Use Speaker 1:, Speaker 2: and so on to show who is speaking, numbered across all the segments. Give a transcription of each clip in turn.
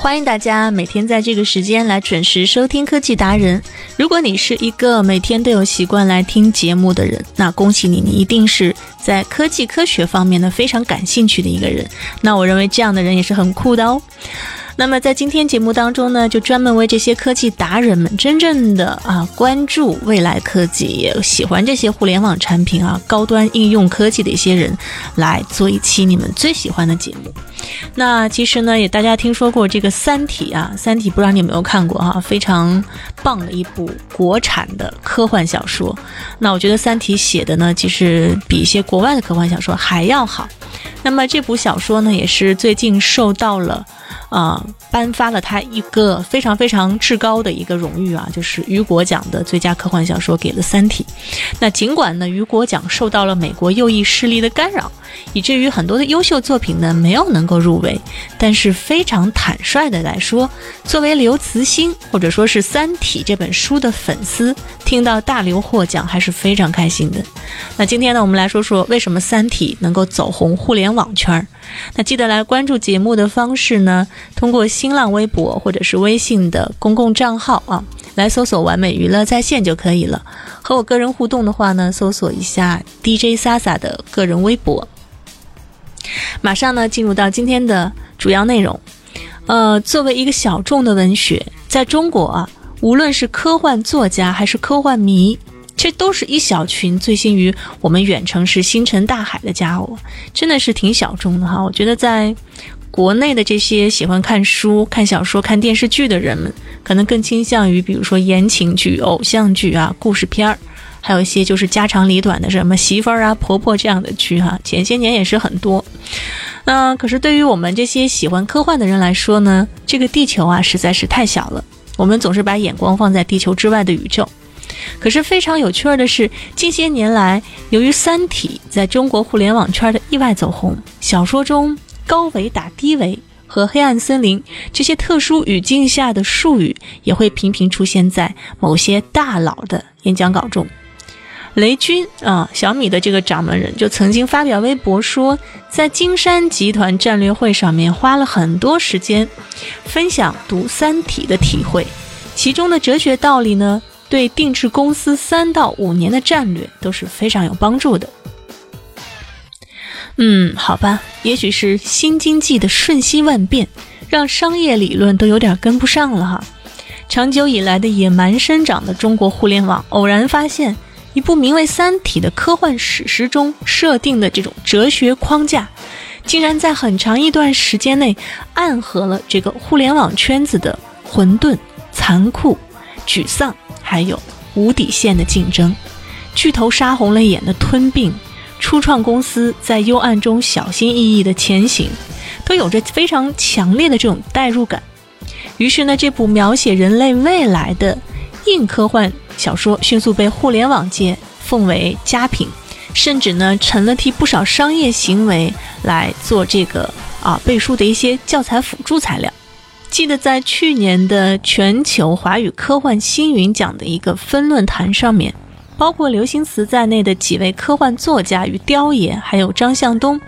Speaker 1: 欢迎大家每天在这个时间来准时收听科技达人。如果你是一个每天都有习惯来听节目的人，那恭喜你，你一定是在科技科学方面呢非常感兴趣的一个人。那我认为这样的人也是很酷的哦。那么在今天节目当中呢，就专门为这些科技达人们，真正的啊关注未来科技，喜欢这些互联网产品啊高端应用科技的一些人，来做一期你们最喜欢的节目。那其实呢，也大家听说过这个《三体》啊，《三体》不知道你有没有看过哈，非常棒的一部国产的科幻小说。那我觉得《三体》写的呢，其实比一些国外的科幻小说还要好。那么这部小说呢，也是最近受到了。啊，颁发了他一个非常非常至高的一个荣誉啊，就是雨果奖的最佳科幻小说给了《三体》。那尽管呢，雨果奖受到了美国右翼势力的干扰，以至于很多的优秀作品呢没有能够入围，但是非常坦率的来说，作为刘慈欣或者说是《三体》这本书的粉丝，听到大刘获奖还是非常开心的。那今天呢，我们来说说为什么《三体》能够走红互联网圈儿。那记得来关注节目的方式呢？通过新浪微博或者是微信的公共账号啊，来搜索“完美娱乐在线”就可以了。和我个人互动的话呢，搜索一下 DJ Sasa 的个人微博。马上呢，进入到今天的主要内容。呃，作为一个小众的文学，在中国啊，无论是科幻作家还是科幻迷。这都是一小群醉心于我们远程是星辰大海的家伙，真的是挺小众的哈。我觉得在国内的这些喜欢看书、看小说、看电视剧的人们，可能更倾向于比如说言情剧、偶像剧啊、故事片儿，还有一些就是家长里短的什么媳妇儿啊、婆婆这样的剧哈。前些年也是很多。那可是对于我们这些喜欢科幻的人来说呢，这个地球啊实在是太小了，我们总是把眼光放在地球之外的宇宙。可是非常有趣儿的是，近些年来，由于《三体》在中国互联网圈的意外走红，小说中高维打低维和黑暗森林这些特殊语境下的术语，也会频频出现在某些大佬的演讲稿中。雷军啊，小米的这个掌门人就曾经发表微博说，在金山集团战略会上面花了很多时间，分享读《三体》的体会，其中的哲学道理呢。对定制公司三到五年的战略都是非常有帮助的。嗯，好吧，也许是新经济的瞬息万变，让商业理论都有点跟不上了哈。长久以来的野蛮生长的中国互联网，偶然发现一部名为《三体》的科幻史诗中设定的这种哲学框架，竟然在很长一段时间内暗合了这个互联网圈子的混沌、残酷、沮丧。还有无底线的竞争，巨头杀红了眼的吞并，初创公司在幽暗中小心翼翼的前行，都有着非常强烈的这种代入感。于是呢，这部描写人类未来的硬科幻小说迅速被互联网界奉为佳品，甚至呢成了替不少商业行为来做这个啊背书的一些教材辅助材料。记得在去年的全球华语科幻星云奖的一个分论坛上面，包括刘星慈在内的几位科幻作家与雕爷，还有张向东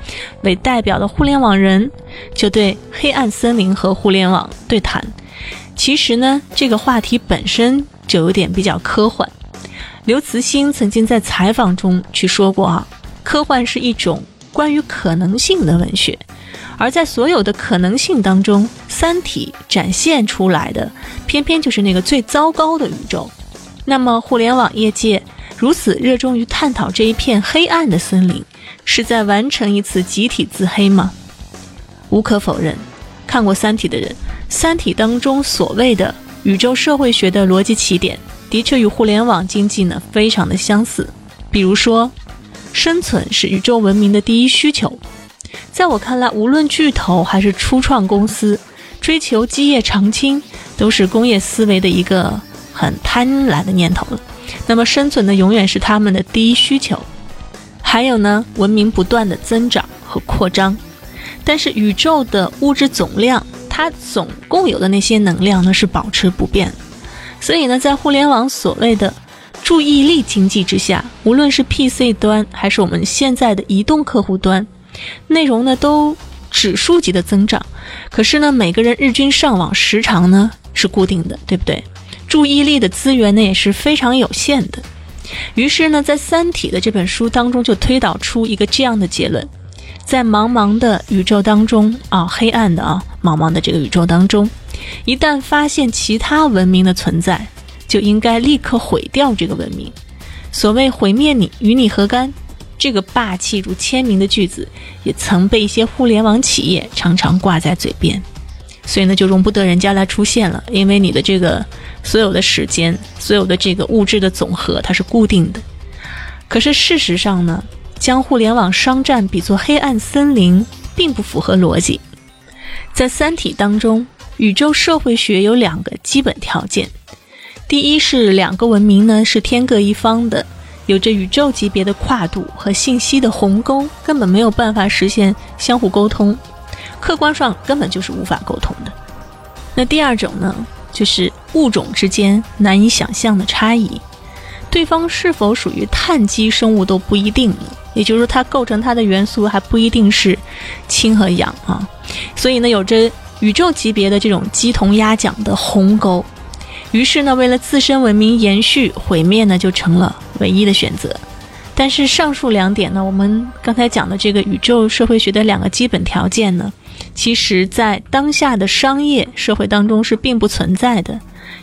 Speaker 1: 为代表的互联网人，就对黑暗森林和互联网对谈。其实呢，这个话题本身就有点比较科幻。刘慈欣曾经在采访中去说过啊，科幻是一种关于可能性的文学。而在所有的可能性当中，《三体》展现出来的偏偏就是那个最糟糕的宇宙。那么，互联网业界如此热衷于探讨这一片黑暗的森林，是在完成一次集体自黑吗？无可否认，看过《三体》的人，《三体》当中所谓的宇宙社会学的逻辑起点，的确与互联网经济呢非常的相似。比如说，生存是宇宙文明的第一需求。在我看来，无论巨头还是初创公司，追求基业长青，都是工业思维的一个很贪婪的念头了。那么，生存呢永远是他们的第一需求。还有呢，文明不断的增长和扩张，但是宇宙的物质总量，它总共有的那些能量呢是保持不变。所以呢，在互联网所谓的注意力经济之下，无论是 PC 端还是我们现在的移动客户端，内容呢都指数级的增长。可是呢，每个人日均上网时长呢是固定的，对不对？注意力的资源呢也是非常有限的。于是呢，在《三体》的这本书当中，就推导出一个这样的结论：在茫茫的宇宙当中啊，黑暗的啊，茫茫的这个宇宙当中，一旦发现其他文明的存在，就应该立刻毁掉这个文明。所谓“毁灭你，与你何干”，这个霸气如签名的句子，也曾被一些互联网企业常常挂在嘴边。所以呢，就容不得人家来出现了，因为你的这个所有的时间，所有的这个物质的总和，它是固定的。可是事实上呢，将互联网商战比作黑暗森林，并不符合逻辑。在《三体》当中，宇宙社会学有两个基本条件：第一是两个文明呢是天各一方的，有着宇宙级别的跨度和信息的鸿沟，根本没有办法实现相互沟通。客观上根本就是无法沟通的。那第二种呢，就是物种之间难以想象的差异，对方是否属于碳基生物都不一定了。也就是说，它构成它的元素还不一定是氢和氧啊。所以呢，有着宇宙级别的这种鸡同鸭讲的鸿沟。于是呢，为了自身文明延续，毁灭呢就成了唯一的选择。但是上述两点呢，我们刚才讲的这个宇宙社会学的两个基本条件呢。其实，在当下的商业社会当中是并不存在的，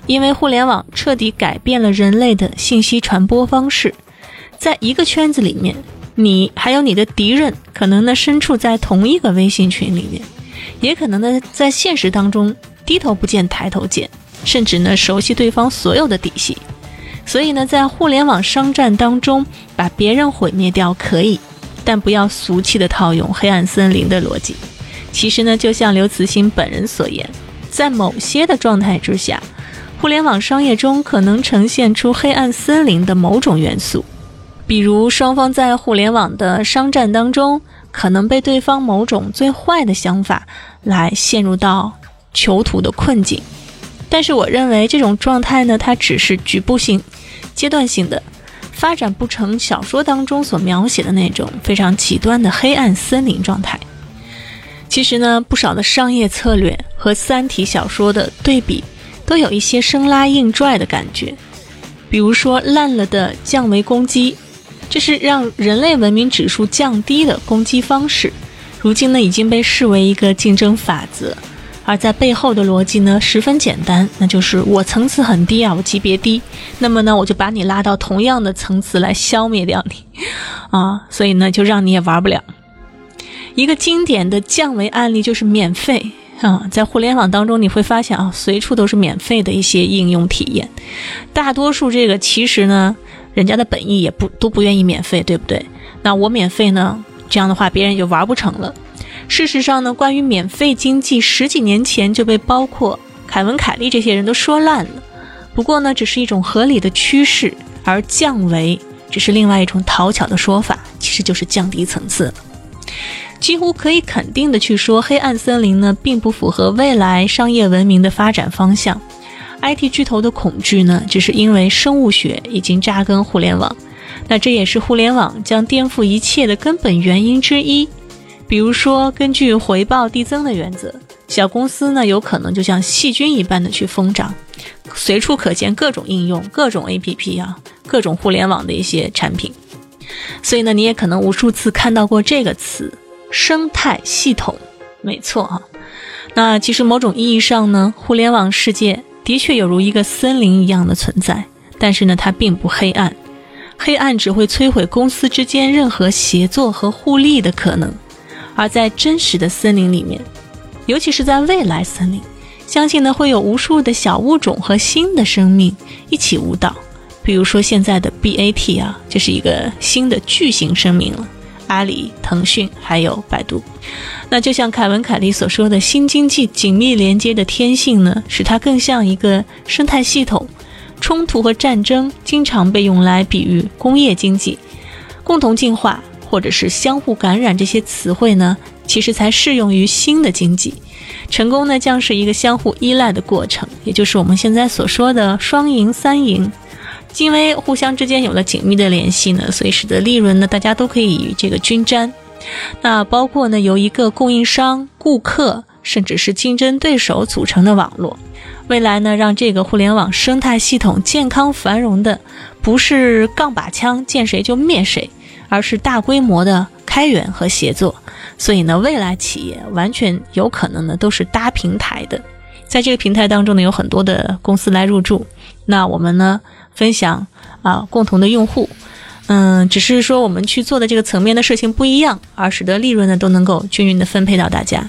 Speaker 1: 因为互联网彻底改变了人类的信息传播方式。在一个圈子里面，你还有你的敌人，可能呢身处在同一个微信群里面，也可能呢在现实当中低头不见抬头见，甚至呢熟悉对方所有的底细。所以呢，在互联网商战当中，把别人毁灭掉可以，但不要俗气的套用黑暗森林的逻辑。其实呢，就像刘慈欣本人所言，在某些的状态之下，互联网商业中可能呈现出黑暗森林的某种元素，比如双方在互联网的商战当中，可能被对方某种最坏的想法来陷入到囚徒的困境。但是我认为这种状态呢，它只是局部性、阶段性的，发展不成小说当中所描写的那种非常极端的黑暗森林状态。其实呢，不少的商业策略和《三体》小说的对比，都有一些生拉硬拽的感觉。比如说，烂了的降维攻击，这是让人类文明指数降低的攻击方式。如今呢，已经被视为一个竞争法则。而在背后的逻辑呢，十分简单，那就是我层次很低啊，我级别低，那么呢，我就把你拉到同样的层次来消灭掉你，啊，所以呢，就让你也玩不了。一个经典的降维案例就是免费啊，在互联网当中你会发现啊，随处都是免费的一些应用体验。大多数这个其实呢，人家的本意也不都不愿意免费，对不对？那我免费呢，这样的话别人就玩不成了。事实上呢，关于免费经济，十几年前就被包括凯文·凯利这些人都说烂了。不过呢，只是一种合理的趋势，而降维只是另外一种讨巧的说法，其实就是降低层次了。几乎可以肯定的去说，黑暗森林呢，并不符合未来商业文明的发展方向。IT 巨头的恐惧呢，只是因为生物学已经扎根互联网，那这也是互联网将颠覆一切的根本原因之一。比如说，根据回报递增的原则，小公司呢，有可能就像细菌一般的去疯长，随处可见各种应用、各种 APP 啊，各种互联网的一些产品。所以呢，你也可能无数次看到过这个词。生态系统，没错哈。那其实某种意义上呢，互联网世界的确有如一个森林一样的存在，但是呢，它并不黑暗。黑暗只会摧毁公司之间任何协作和互利的可能。而在真实的森林里面，尤其是在未来森林，相信呢会有无数的小物种和新的生命一起舞蹈。比如说现在的 BAT 啊，这是一个新的巨型生命了。阿里、腾讯还有百度。那就像凯文·凯利所说的，新经济紧密连接的天性呢，使它更像一个生态系统。冲突和战争经常被用来比喻工业经济，共同进化或者是相互感染这些词汇呢，其实才适用于新的经济。成功呢，将是一个相互依赖的过程，也就是我们现在所说的双赢、三赢。因为互相之间有了紧密的联系呢，所以使得利润呢，大家都可以这个均沾。那包括呢，由一个供应商、顾客，甚至是竞争对手组成的网络。未来呢，让这个互联网生态系统健康繁荣的，不是杠把枪见谁就灭谁，而是大规模的开源和协作。所以呢，未来企业完全有可能呢，都是搭平台的，在这个平台当中呢，有很多的公司来入驻。那我们呢？分享啊，共同的用户，嗯，只是说我们去做的这个层面的事情不一样，而使得利润呢都能够均匀的分配到大家。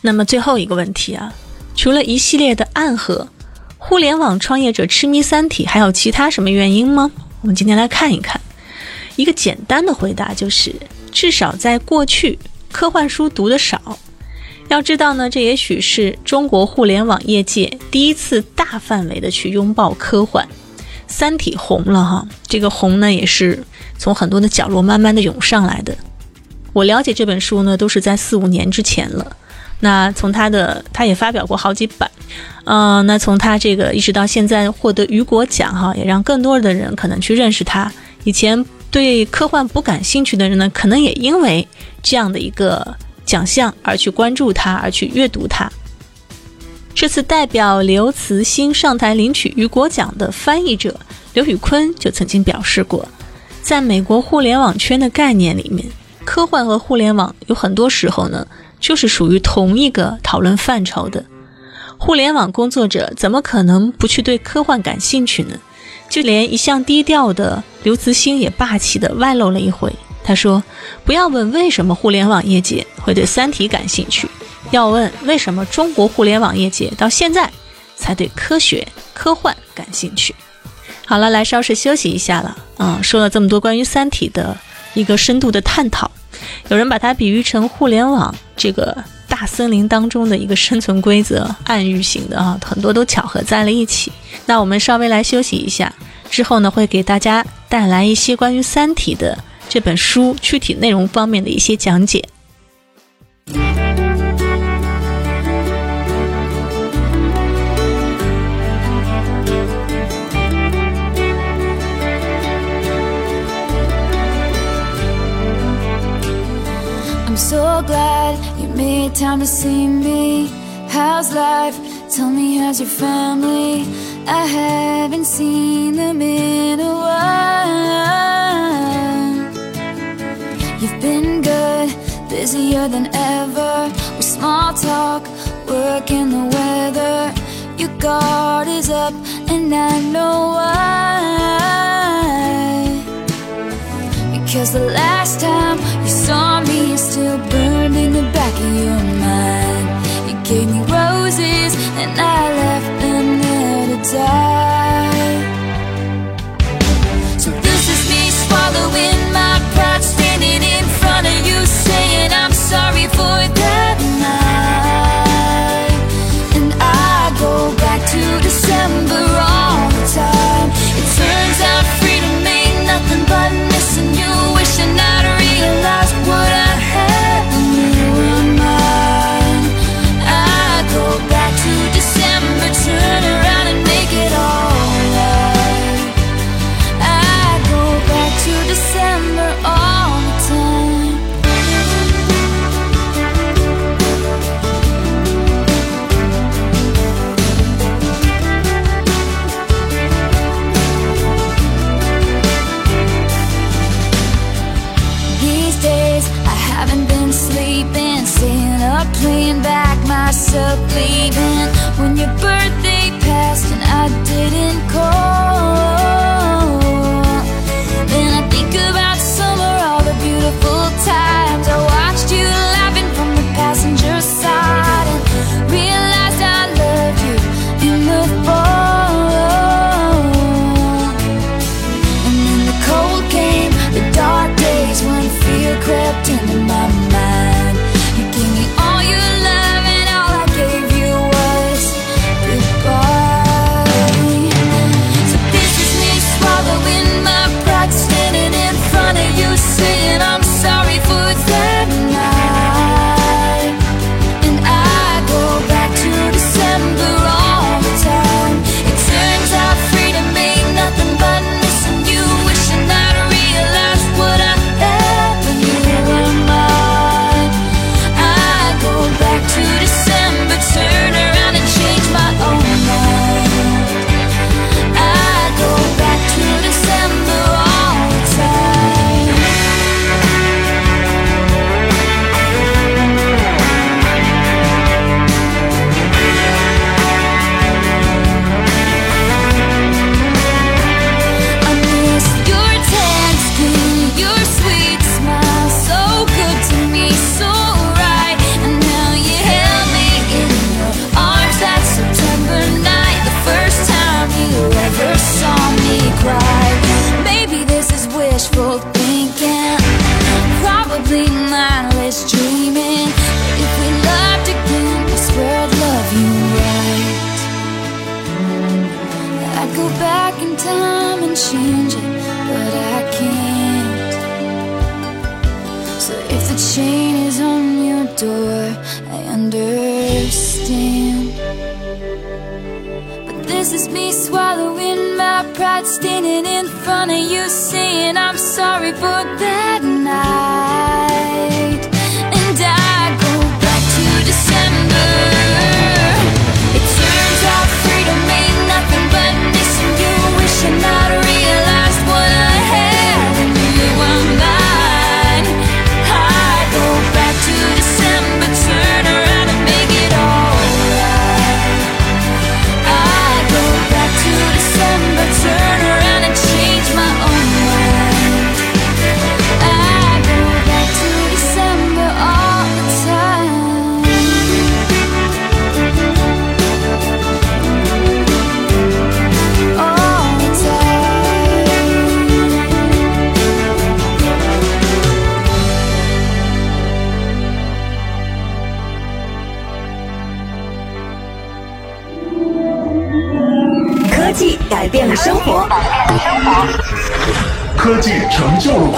Speaker 1: 那么最后一个问题啊，除了一系列的暗合，互联网创业者痴迷《三体》，还有其他什么原因吗？我们今天来看一看。一个简单的回答就是，至少在过去，科幻书读的少。要知道呢，这也许是中国互联网业界第一次大范围的去拥抱科幻。三体红了哈，这个红呢也是从很多的角落慢慢的涌上来的。我了解这本书呢，都是在四五年之前了。那从他的，他也发表过好几版，嗯，那从他这个一直到现在获得雨果奖哈，也让更多的人可能去认识他。以前对科幻不感兴趣的人呢，可能也因为这样的一个奖项而去关注他，而去阅读他。这次代表刘慈欣上台领取雨果奖的翻译者刘宇坤就曾经表示过，在美国互联网圈的概念里面，科幻和互联网有很多时候呢，就是属于同一个讨论范畴的。互联网工作者怎么可能不去对科幻感兴趣呢？就连一向低调的刘慈欣也霸气的外露了一回，他说：“不要问为什么互联网业界会对《三体》感兴趣。”要问为什么中国互联网业界到现在才对科学科幻感兴趣？好了，来稍事休息一下了。嗯，说了这么多关于《三体》的一个深度的探讨，有人把它比喻成互联网这个大森林当中的一个生存规则，暗喻型的啊，很多都巧合在了一起。那我们稍微来休息一下，之后呢，会给大家带来一些关于《三体》的这本书具体内容方面的一些讲解。
Speaker 2: I'm so glad you made time to see me. How's life? Tell me, how's your family? I haven't seen them in a while. You've been good, busier than ever. With small talk, work and the weather. Your guard is up, and I know why. Because the last time you saw me is still burned in the back of your mind. You gave me roses and I left them there to die. So this is me swallowing my pride, standing in front of you, saying I'm sorry for that night. And I go back to December all the time. It turns out freedom ain't nothing but So if the chain is on your door, I understand. But this is me swallowing my pride, standing in front of you, saying I'm sorry for that night.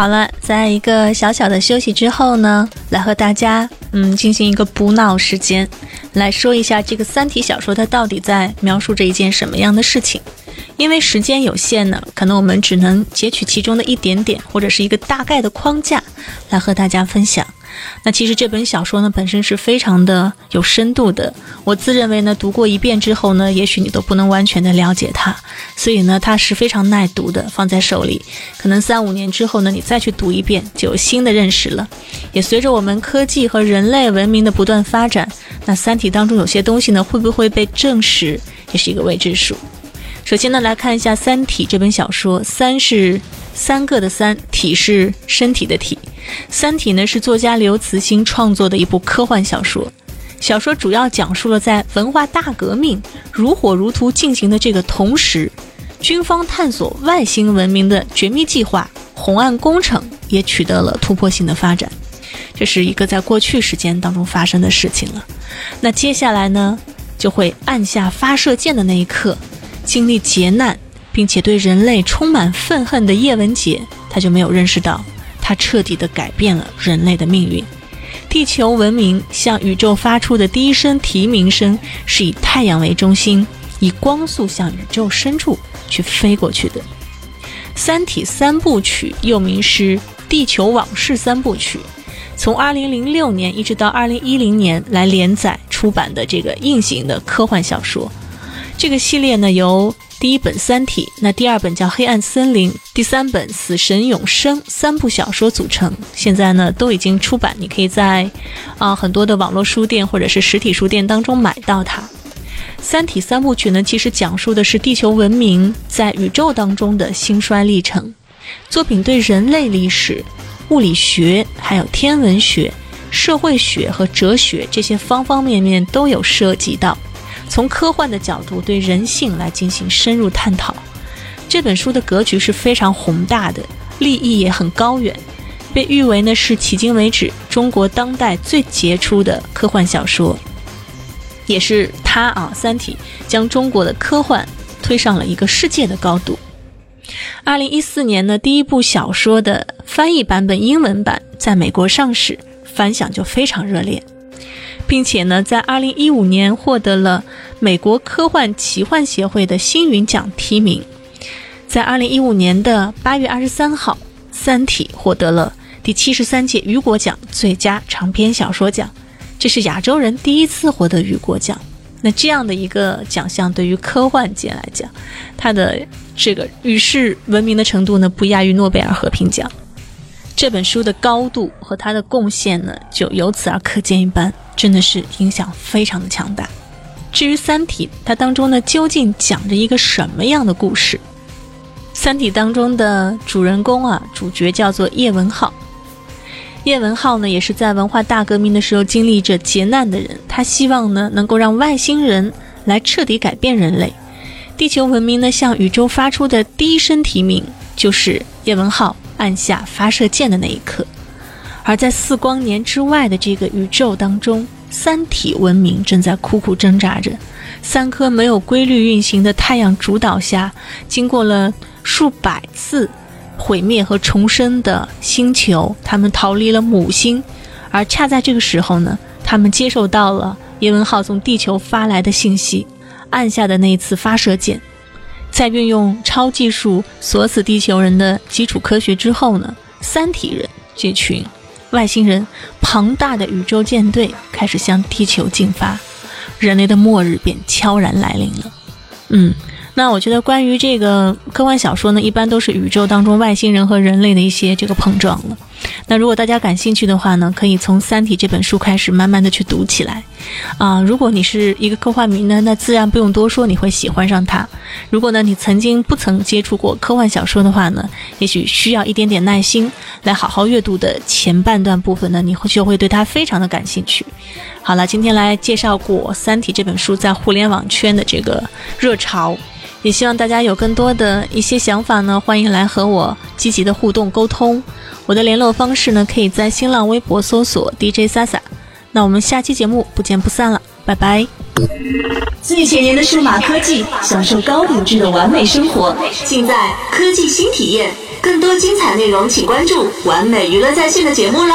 Speaker 1: 好了，在一个小小的休息之后呢，来和大家嗯进行一个补脑时间，来说一下这个《三体》小说它到底在描述着一件什么样的事情。因为时间有限呢，可能我们只能截取其中的一点点，或者是一个大概的框架来和大家分享。那其实这本小说呢本身是非常的有深度的，我自认为呢读过一遍之后呢，也许你都不能完全的了解它，所以呢它是非常耐读的，放在手里，可能三五年之后呢你再去读一遍就有新的认识了。也随着我们科技和人类文明的不断发展，那《三体》当中有些东西呢会不会被证实，也是一个未知数。首先呢，来看一下《三体》这本小说，三是三个的三，体是身体的体。《三体》呢是作家刘慈欣创作的一部科幻小说。小说主要讲述了在文化大革命如火如荼进行的这个同时，军方探索外星文明的绝密计划“红岸工程”也取得了突破性的发展。这是一个在过去时间当中发生的事情了。那接下来呢，就会按下发射键的那一刻。经历劫难，并且对人类充满愤恨的叶文洁，他就没有认识到，他彻底的改变了人类的命运。地球文明向宇宙发出的第一声啼鸣声，是以太阳为中心，以光速向宇宙深处去飞过去的。《三体》三部曲又名是《地球往事三部曲》，从2006年一直到2010年来连载出版的这个硬型的科幻小说。这个系列呢，由第一本《三体》，那第二本叫《黑暗森林》，第三本《死神永生》三部小说组成。现在呢，都已经出版，你可以在啊很多的网络书店或者是实体书店当中买到它。《三体》三部曲呢，其实讲述的是地球文明在宇宙当中的兴衰历程。作品对人类历史、物理学、还有天文学、社会学和哲学这些方方面面都有涉及到。从科幻的角度对人性来进行深入探讨。这本书的格局是非常宏大的，立意也很高远，被誉为呢是迄今为止中国当代最杰出的科幻小说，也是它啊《三体》将中国的科幻推上了一个世界的高度。二零一四年呢，第一部小说的翻译版本英文版在美国上市，反响就非常热烈。并且呢，在二零一五年获得了美国科幻奇幻协会的星云奖提名。在二零一五年的八月二十三号，《三体》获得了第七十三届雨果奖最佳长篇小说奖，这是亚洲人第一次获得雨果奖。那这样的一个奖项，对于科幻界来讲，它的这个与世闻名的程度呢，不亚于诺贝尔和平奖。这本书的高度和它的贡献呢，就由此而可见一斑，真的是影响非常的强大。至于《三体》，它当中呢究竟讲着一个什么样的故事？《三体》当中的主人公啊，主角叫做叶文浩。叶文浩呢，也是在文化大革命的时候经历着劫难的人，他希望呢能够让外星人来彻底改变人类。地球文明呢向宇宙发出的第一声提名，就是叶文浩按下发射键的那一刻。而在四光年之外的这个宇宙当中，三体文明正在苦苦挣扎着。三颗没有规律运行的太阳主导下，经过了数百次毁灭和重生的星球，他们逃离了母星。而恰在这个时候呢，他们接受到了叶文浩从地球发来的信息，按下的那一次发射键，在运用超技术锁死地球人的基础科学之后呢，三体人这群外星人庞大的宇宙舰队开始向地球进发，人类的末日便悄然来临了。嗯，那我觉得关于这个科幻小说呢，一般都是宇宙当中外星人和人类的一些这个碰撞了。那如果大家感兴趣的话呢，可以从《三体》这本书开始，慢慢的去读起来。啊，如果你是一个科幻迷呢，那自然不用多说，你会喜欢上它。如果呢，你曾经不曾接触过科幻小说的话呢，也许需要一点点耐心来好好阅读的前半段部分呢，你会就会对它非常的感兴趣。好了，今天来介绍过《三体》这本书在互联网圈的这个热潮，也希望大家有更多的一些想法呢，欢迎来和我积极的互动沟通。我的联络方式呢，可以在新浪微博搜索 DJ Sasa。那我们下期节目不见不散了，拜拜。
Speaker 3: 最前沿的数码科技，享受高品质的完美生活，尽在科技新体验。更多精彩内容，请关注完美娱乐在线的节目啦。